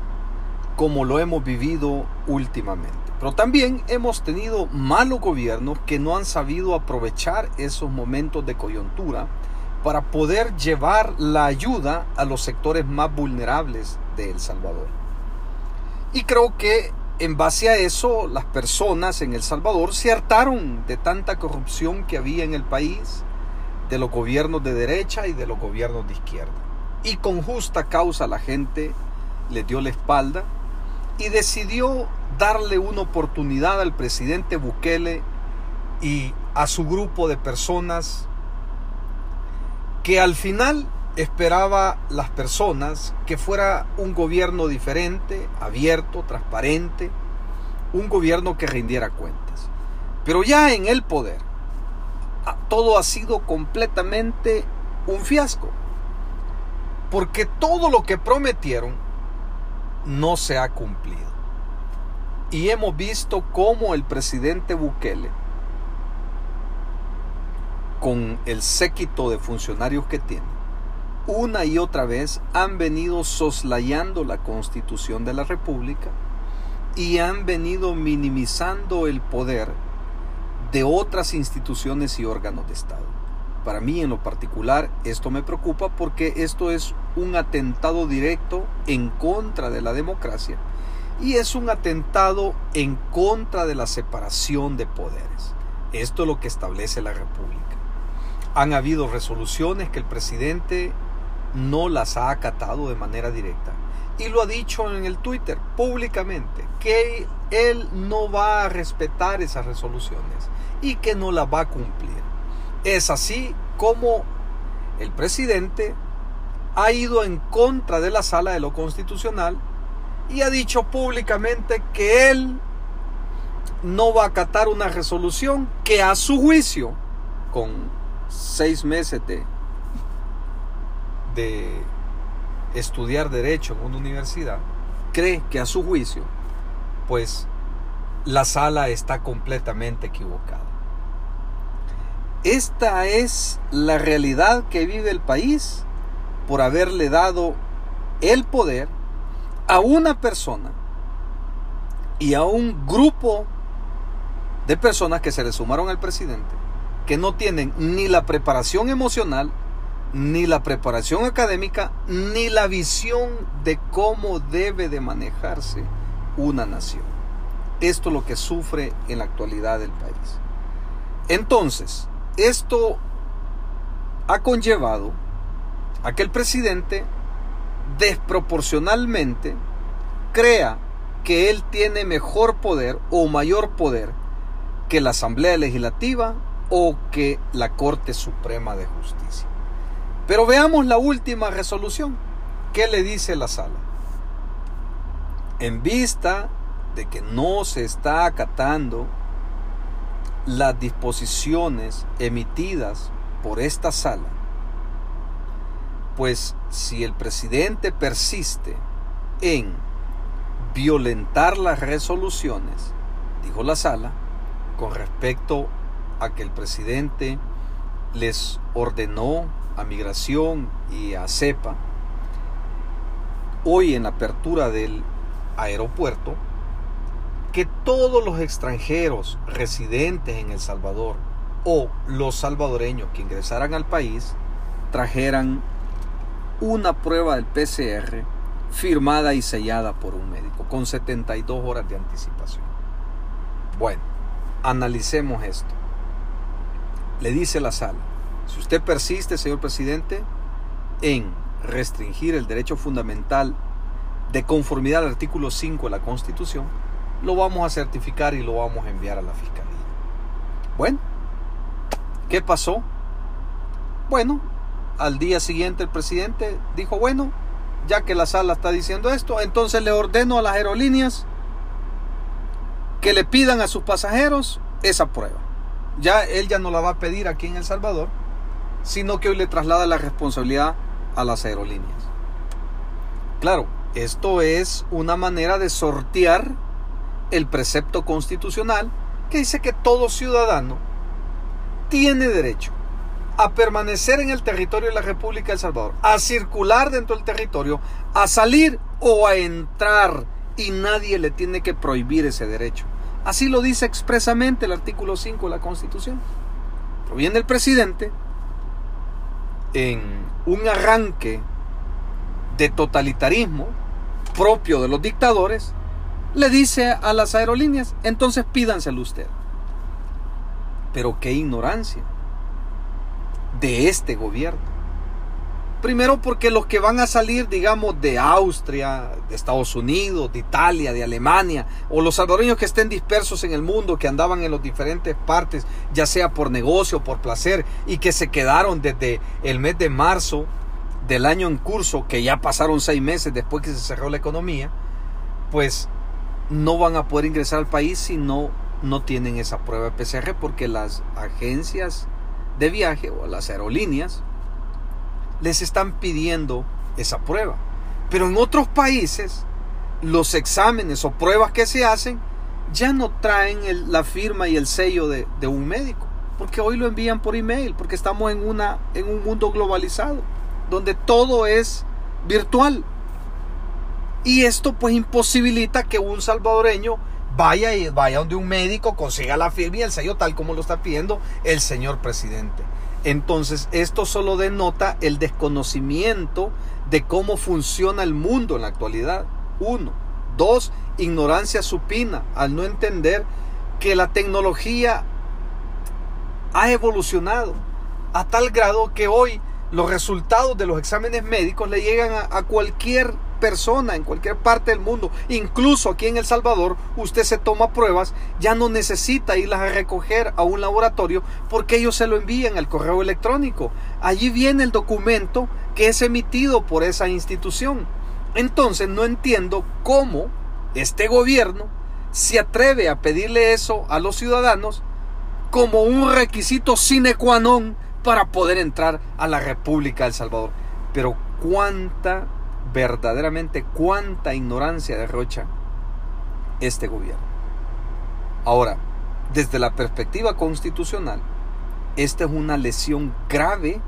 B: como lo hemos vivido últimamente. Pero también hemos tenido malos gobiernos que no han sabido aprovechar esos momentos de coyuntura para poder llevar la ayuda a los sectores más vulnerables de El Salvador. Y creo que en base a eso las personas en El Salvador se hartaron de tanta corrupción que había en el país, de los gobiernos de derecha y de los gobiernos de izquierda. Y con justa causa la gente le dio la espalda y decidió darle una oportunidad al presidente Bukele y a su grupo de personas que al final esperaba las personas que fuera un gobierno diferente, abierto, transparente, un gobierno que rindiera cuentas. Pero ya en el poder, todo ha sido completamente un fiasco. Porque todo lo que prometieron no se ha cumplido. Y hemos visto cómo el presidente Bukele con el séquito de funcionarios que tiene, una y otra vez han venido soslayando la constitución de la República y han venido minimizando el poder de otras instituciones y órganos de Estado. Para mí en lo particular esto me preocupa porque esto es un atentado directo en contra de la democracia y es un atentado en contra de la separación de poderes. Esto es lo que establece la República. Han habido resoluciones que el presidente no las ha acatado de manera directa. Y lo ha dicho en el Twitter públicamente, que él no va a respetar esas resoluciones y que no las va a cumplir. Es así como el presidente ha ido en contra de la sala de lo constitucional y ha dicho públicamente que él no va a acatar una resolución que a su juicio, con seis meses de, de estudiar derecho en una universidad, cree que a su juicio, pues la sala está completamente equivocada. Esta es la realidad que vive el país por haberle dado el poder a una persona y a un grupo de personas que se le sumaron al presidente que no tienen ni la preparación emocional, ni la preparación académica, ni la visión de cómo debe de manejarse una nación. Esto es lo que sufre en la actualidad del país. Entonces, esto ha conllevado a que el presidente desproporcionalmente crea que él tiene mejor poder o mayor poder que la Asamblea Legislativa o que la Corte Suprema de Justicia. Pero veamos la última resolución. ¿Qué le dice la sala? En vista de que no se está acatando las disposiciones emitidas por esta sala, pues si el presidente persiste en violentar las resoluciones, dijo la sala, con respecto a que el presidente les ordenó a migración y a CEPA hoy en la apertura del aeropuerto que todos los extranjeros residentes en El Salvador o los salvadoreños que ingresaran al país trajeran una prueba del PCR firmada y sellada por un médico con 72 horas de anticipación. Bueno, analicemos esto. Le dice la sala, si usted persiste, señor presidente, en restringir el derecho fundamental de conformidad al artículo 5 de la Constitución, lo vamos a certificar y lo vamos a enviar a la Fiscalía. Bueno, ¿qué pasó? Bueno, al día siguiente el presidente dijo, bueno, ya que la sala está diciendo esto, entonces le ordeno a las aerolíneas que le pidan a sus pasajeros esa prueba. Ya él ya no la va a pedir aquí en El Salvador, sino que hoy le traslada la responsabilidad a las aerolíneas. Claro, esto es una manera de sortear el precepto constitucional que dice que todo ciudadano tiene derecho a permanecer en el territorio de la República de El Salvador, a circular dentro del territorio, a salir o a entrar y nadie le tiene que prohibir ese derecho. Así lo dice expresamente el artículo 5 de la Constitución. Pero viene el presidente en un arranque de totalitarismo propio de los dictadores, le dice a las aerolíneas, entonces pídanselo usted. Pero qué ignorancia de este gobierno. Primero porque los que van a salir, digamos, de Austria, de Estados Unidos, de Italia, de Alemania, o los salvadoreños que estén dispersos en el mundo, que andaban en las diferentes partes, ya sea por negocio, por placer, y que se quedaron desde el mes de marzo del año en curso, que ya pasaron seis meses después que se cerró la economía, pues no van a poder ingresar al país si no, no tienen esa prueba de PCR, porque las agencias de viaje o las aerolíneas les están pidiendo esa prueba. Pero en otros países, los exámenes o pruebas que se hacen ya no traen la firma y el sello de, de, un médico, porque hoy lo envían por email, porque estamos en, una, en un mundo globalizado, donde todo es virtual. Y esto pues imposibilita que un salvadoreño vaya y vaya donde un médico consiga la firma y el sello tal como lo está pidiendo el señor presidente. Entonces, esto solo denota el desconocimiento de cómo funciona el mundo en la actualidad. Uno. Dos, ignorancia supina al no entender que la tecnología ha evolucionado a tal grado que hoy los resultados de los exámenes médicos le llegan a, a cualquier persona en cualquier parte del mundo, incluso aquí en El Salvador, usted se toma pruebas, ya no necesita irlas a recoger a un laboratorio porque ellos se lo envían al correo electrónico. Allí viene el documento que es emitido por esa institución. Entonces no entiendo cómo este gobierno se atreve a pedirle eso a los ciudadanos como un requisito sine qua non para poder entrar a la República de El Salvador. Pero cuánta verdaderamente cuánta ignorancia derrocha este gobierno. Ahora, desde la perspectiva constitucional, esta es una lesión grave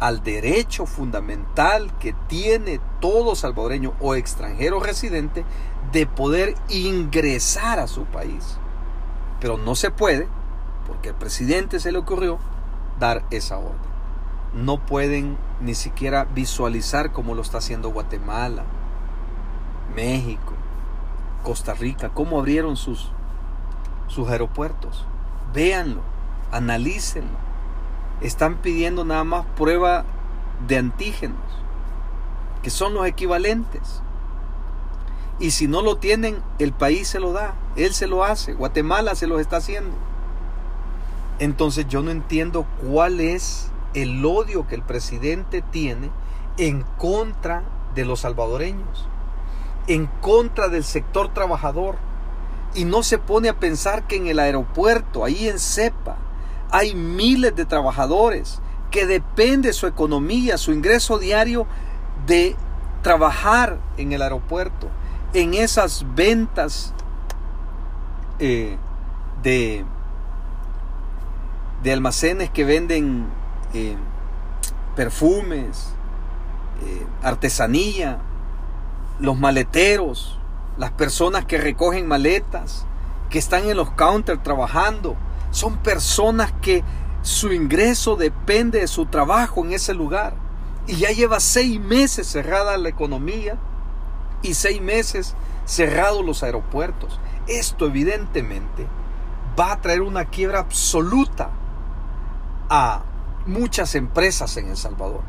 B: al derecho fundamental que tiene todo salvadoreño o extranjero residente de poder ingresar a su país. Pero no se puede, porque al presidente se le ocurrió dar esa orden no pueden ni siquiera visualizar cómo lo está haciendo Guatemala, México, Costa Rica, cómo abrieron sus, sus aeropuertos. Véanlo, analícenlo. Están pidiendo nada más prueba de antígenos, que son los equivalentes. Y si no lo tienen, el país se lo da, él se lo hace, Guatemala se lo está haciendo. Entonces yo no entiendo cuál es el odio que el presidente tiene en contra de los salvadoreños, en contra del sector trabajador. Y no se pone a pensar que en el aeropuerto, ahí en CEPA, hay miles de trabajadores que depende su economía, su ingreso diario de trabajar en el aeropuerto, en esas ventas eh, de, de almacenes que venden eh, perfumes, eh, artesanía, los maleteros, las personas que recogen maletas, que están en los counters trabajando, son personas que su ingreso depende de su trabajo en ese lugar. Y ya lleva seis meses cerrada la economía y seis meses cerrados los aeropuertos. Esto evidentemente va a traer una quiebra absoluta a muchas empresas en El Salvador.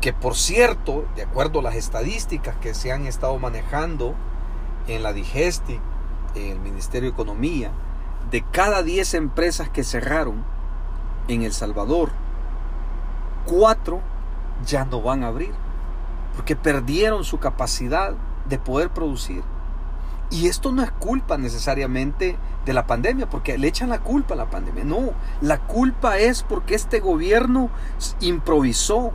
B: Que por cierto, de acuerdo a las estadísticas que se han estado manejando en la Digestic, en el Ministerio de Economía, de cada 10 empresas que cerraron en El Salvador, 4 ya no van a abrir, porque perdieron su capacidad de poder producir. Y esto no es culpa necesariamente de la pandemia, porque le echan la culpa a la pandemia. No, la culpa es porque este gobierno improvisó,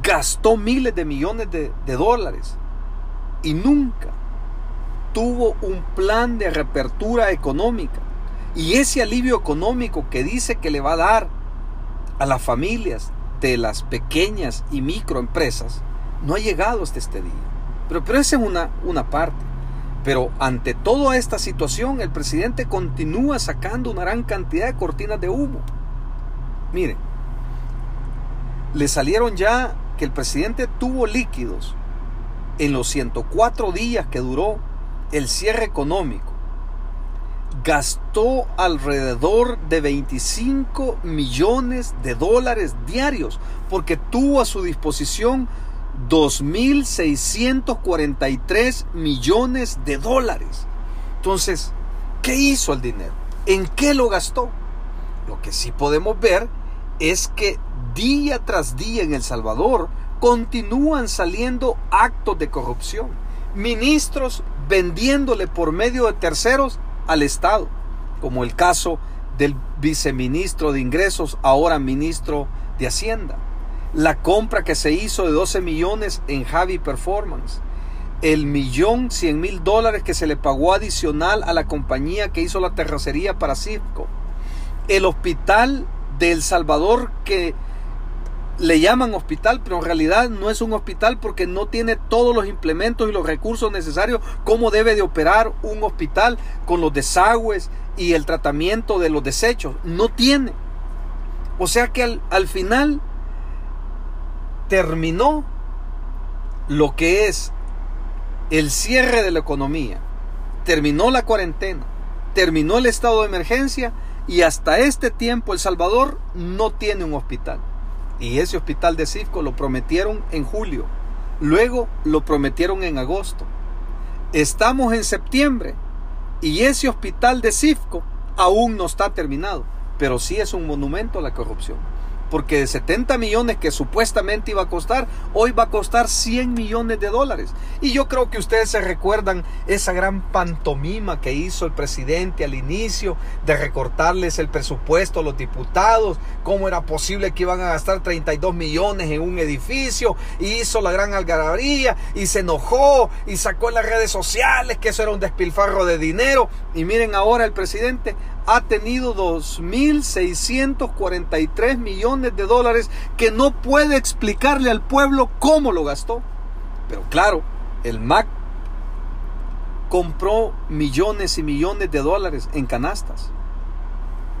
B: gastó miles de millones de, dólares y nunca tuvo un plan de reapertura económica. Y ese alivio económico que dice que le va a dar a las familias de las pequeñas y microempresas no ha llegado hasta este día. Pero, pero esa es una, una parte. Pero ante toda esta situación, el presidente continúa sacando una gran cantidad de cortinas de humo. Miren, le salieron ya que el presidente tuvo líquidos en los 104 días que duró el cierre económico. Gastó alrededor de 25 millones de dólares diarios porque tuvo a su disposición 2.643 millones de dólares. Entonces, ¿qué hizo el dinero? ¿En qué lo gastó? Lo que sí podemos ver es que día tras día en El Salvador continúan saliendo actos de corrupción. Ministros vendiéndole por medio de terceros al Estado, como el caso del viceministro de Ingresos, ahora ministro de Hacienda la compra que se hizo de 12 millones en Javi Performance, el millón 100 mil dólares que se le pagó adicional a la compañía que hizo la terracería para Cifco, el hospital de El Salvador que le llaman hospital, pero en realidad no es un hospital porque no tiene todos los implementos y los recursos necesarios como debe de operar un hospital con los desagües y el tratamiento de los desechos. No tiene. O sea que al, al final terminó lo que es el cierre de la economía, terminó la cuarentena, terminó el estado de emergencia y hasta este tiempo El Salvador no tiene un hospital. Y ese hospital de Cifco lo prometieron en julio, luego lo prometieron en agosto. Estamos en septiembre y ese hospital de Cifco aún no está terminado, pero sí es un monumento a la corrupción porque de 70 millones que supuestamente iba a costar, hoy va a costar 100 millones de dólares. Y yo creo que ustedes se recuerdan esa gran pantomima que hizo el presidente al inicio de recortarles el presupuesto a los diputados, cómo era posible que iban a gastar 32 millones en un edificio, y hizo la gran algarabía y se enojó y sacó en las redes sociales que eso era un despilfarro de dinero. Y miren ahora el presidente ha tenido 2.643 millones de dólares que no puede explicarle al pueblo cómo lo gastó. Pero claro, el MAC compró millones y millones de dólares en canastas.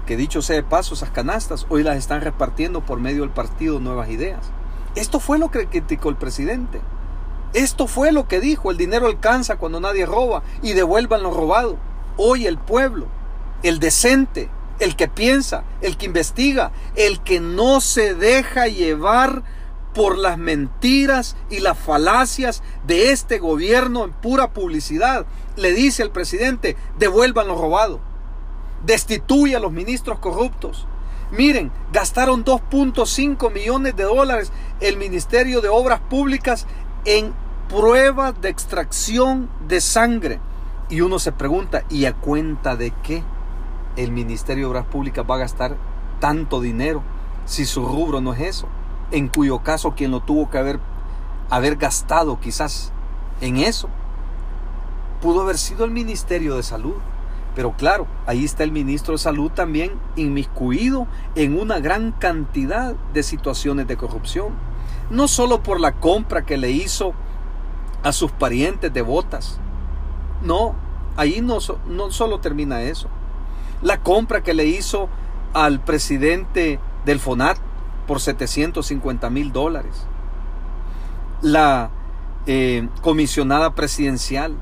B: Que dicho sea de paso, esas canastas hoy las están repartiendo por medio del partido Nuevas Ideas. Esto fue lo que criticó el presidente. Esto fue lo que dijo, el dinero alcanza cuando nadie roba y devuelvan lo robado. Hoy el pueblo el decente, el que piensa, el que investiga, el que no se deja llevar por las mentiras y las falacias de este gobierno en pura publicidad. Le dice al presidente, devuelvan lo robado, destituye a los ministros corruptos. Miren, gastaron 2.5 millones de dólares el Ministerio de Obras Públicas en pruebas de extracción de sangre. Y uno se pregunta, ¿y a cuenta de qué? El Ministerio de Obras Públicas va a gastar tanto dinero si su rubro no es eso? En cuyo caso quien lo tuvo que haber, haber gastado quizás en eso pudo haber sido el Ministerio de Salud. Pero claro, ahí está el ministro de Salud también inmiscuido en una gran cantidad de situaciones de corrupción. No solo por la compra que le hizo a sus parientes devotas. No, ahí no solo termina eso. La compra que le hizo al presidente del FONAT por 750 mil dólares. La eh, comisionada presidencial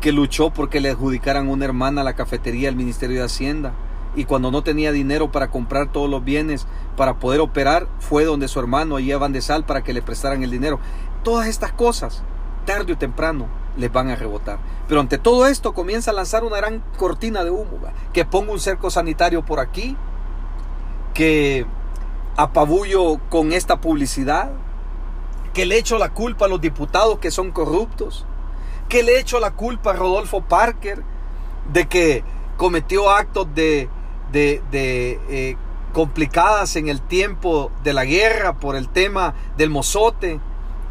B: que luchó porque le adjudicaran una hermana a la cafetería del Ministerio de Hacienda y cuando no tenía dinero para comprar todos los bienes para poder operar, fue donde su hermano allí a Van de Sal para que le prestaran el dinero. Todas estas cosas, tarde o temprano, les van a rebotar. Pero ante todo esto comienza a lanzar una gran cortina de humo, que ponga un cerco sanitario por aquí, que apabullo con esta publicidad, que le echo la culpa a los diputados que son corruptos, que le echo la culpa a Rodolfo Parker de que cometió actos de de, eh, complicadas en el tiempo de la guerra por el tema del mozote.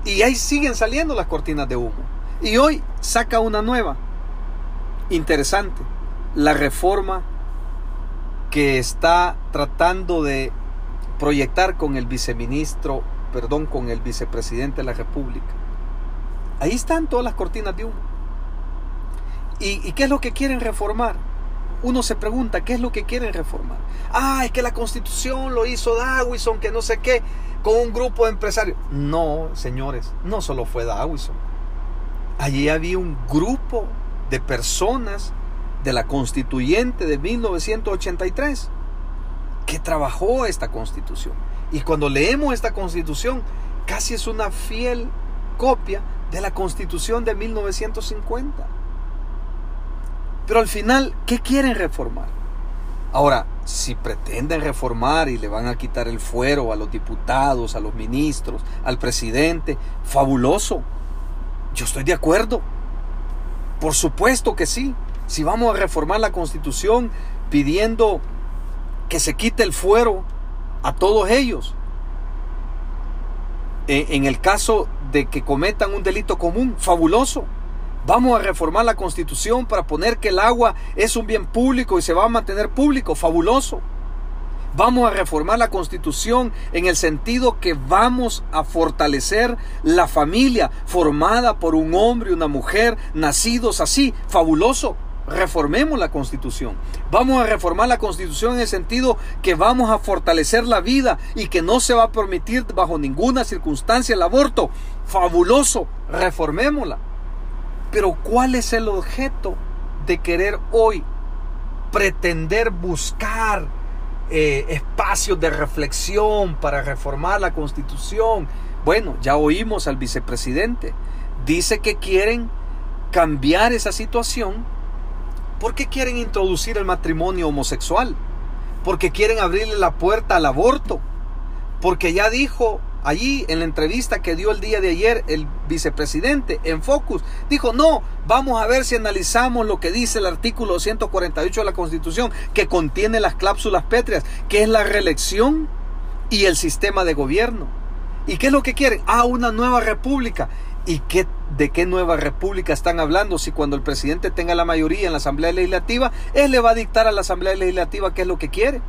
B: Y ahí siguen saliendo las cortinas de humo. Y hoy saca una nueva. Interesante. La reforma que está tratando de proyectar con el viceministro, perdón, con el vicepresidente de la República. Ahí están todas las cortinas de humo. ¿Y, y qué es lo que quieren reformar? uno se pregunta qué es lo que quieren reformar. Ah, es que la constitución lo hizo Dawison, que no sé qué, con un grupo de empresarios. No, señores, no solo fue Dawison. Allí había un grupo de personas de la constituyente de 1983 que trabajó esta constitución. Y cuando leemos esta constitución, casi es una fiel copia de la constitución de 1950. Pero al final, ¿qué quieren reformar? Ahora, si pretenden reformar y le van a quitar el fuero a los diputados, a los ministros, al presidente, fabuloso. Yo estoy de acuerdo. Por supuesto que sí. Si vamos a reformar la constitución pidiendo que se quite el fuero a todos ellos, en el caso de que cometan un delito común, fabuloso. Vamos a reformar la constitución para poner que el agua es un bien público y se va a mantener público. Fabuloso. Vamos a reformar la constitución en el sentido que vamos a fortalecer la familia formada por un hombre y una mujer nacidos así. Fabuloso. Reformemos la constitución. Vamos a reformar la constitución en el sentido que vamos a fortalecer la vida y que no se va a permitir bajo ninguna circunstancia el aborto. Fabuloso. Reformémosla. Pero ¿cuál es el objeto de querer hoy pretender buscar eh, espacios de reflexión para reformar la constitución? Bueno, ya oímos al vicepresidente. Dice que quieren cambiar esa situación porque quieren introducir el matrimonio homosexual, porque quieren abrirle la puerta al aborto, porque ya dijo Allí en la entrevista que dio el día de ayer el vicepresidente en Focus, dijo, no, vamos a ver si analizamos lo que dice el artículo 148 de la Constitución, que contiene las cláusulas pétreas, que es la reelección y el sistema de gobierno. ¿Y qué es lo que quieren? Ah, una nueva república. ¿Y qué, de qué nueva república están hablando? Si cuando el presidente tenga la mayoría en la Asamblea Legislativa, él le va a dictar a la Asamblea Legislativa qué es lo que quiere.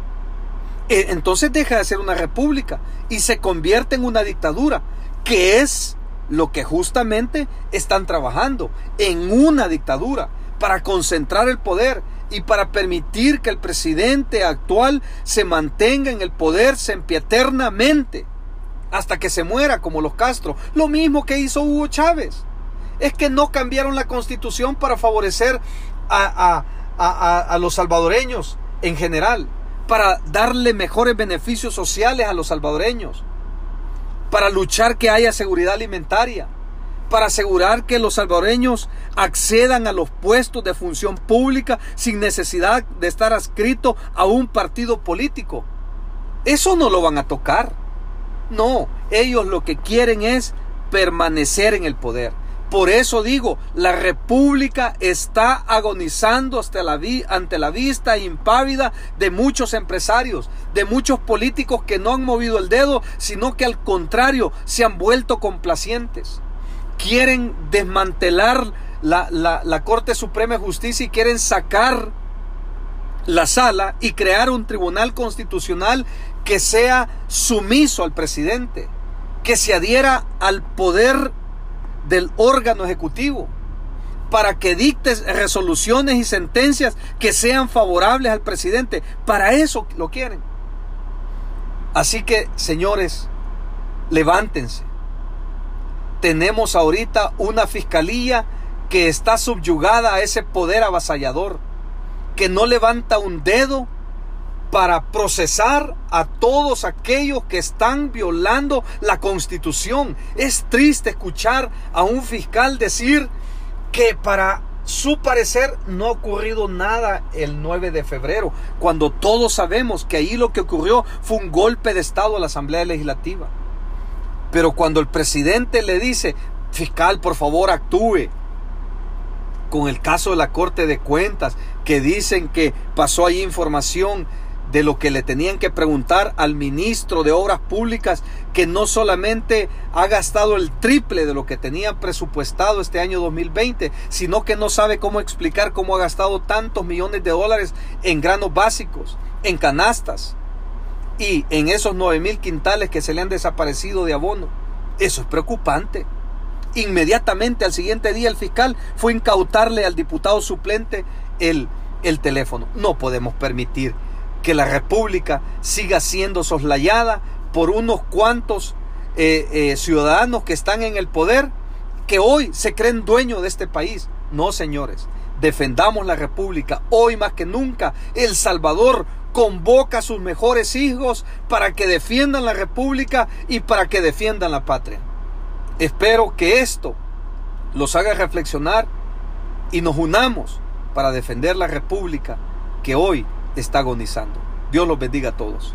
B: Eh, entonces deja de ser una república y se convierte en una dictadura, que es lo que justamente están trabajando, en una dictadura, para concentrar el poder y para permitir que el presidente actual se mantenga en el poder sempiternamente hasta que se muera como los Castro. Lo mismo que hizo Hugo Chávez. Es que no cambiaron la constitución para favorecer a, a los salvadoreños en general para darle mejores beneficios sociales a los salvadoreños, para luchar que haya seguridad alimentaria, para asegurar que los salvadoreños accedan a los puestos de función pública sin necesidad de estar adscrito a un partido político. Eso no lo van a tocar. No, ellos lo que quieren es permanecer en el poder. Por eso digo, la república está agonizando ante la vista impávida de muchos empresarios, de muchos políticos que no han movido el dedo, sino que al contrario se han vuelto complacientes. Quieren desmantelar la, la Corte Suprema de Justicia y quieren sacar la sala y crear un tribunal constitucional que sea sumiso al presidente, que se adhiera al poder del órgano ejecutivo para que dictes resoluciones y sentencias que sean favorables al presidente. Para eso lo quieren. Así que, señores, levántense. Tenemos ahorita una fiscalía que está subyugada a ese poder avasallador, que no levanta un dedo para procesar a todos aquellos que están violando la constitución. Es triste escuchar a un fiscal decir que para su parecer no ha ocurrido nada el 9 de febrero, cuando todos sabemos que ahí lo que ocurrió fue un golpe de Estado a la Asamblea Legislativa. Pero cuando el presidente le dice, fiscal, por favor, actúe, con el caso de la Corte de Cuentas, que dicen que pasó ahí información de lo que le tenían que preguntar al ministro de Obras Públicas, que no solamente ha gastado el triple de lo que tenía presupuestado este año 2020, sino que no sabe cómo explicar cómo ha gastado tantos millones de dólares en granos básicos, en canastas y en esos 9 mil quintales que se le han desaparecido de abono. Eso es preocupante. Inmediatamente al siguiente día el fiscal fue incautarle al diputado suplente el, el teléfono. No podemos permitir que la República siga siendo soslayada por unos cuantos eh, eh, ciudadanos que están en el poder, que hoy se creen dueños de este país. No, señores, defendamos la República. Hoy más que nunca, El Salvador convoca a sus mejores hijos para que defiendan la República y para que defiendan la patria. Espero que esto los haga reflexionar y nos unamos para defender la República que hoy está agonizando. Dios los bendiga a todos.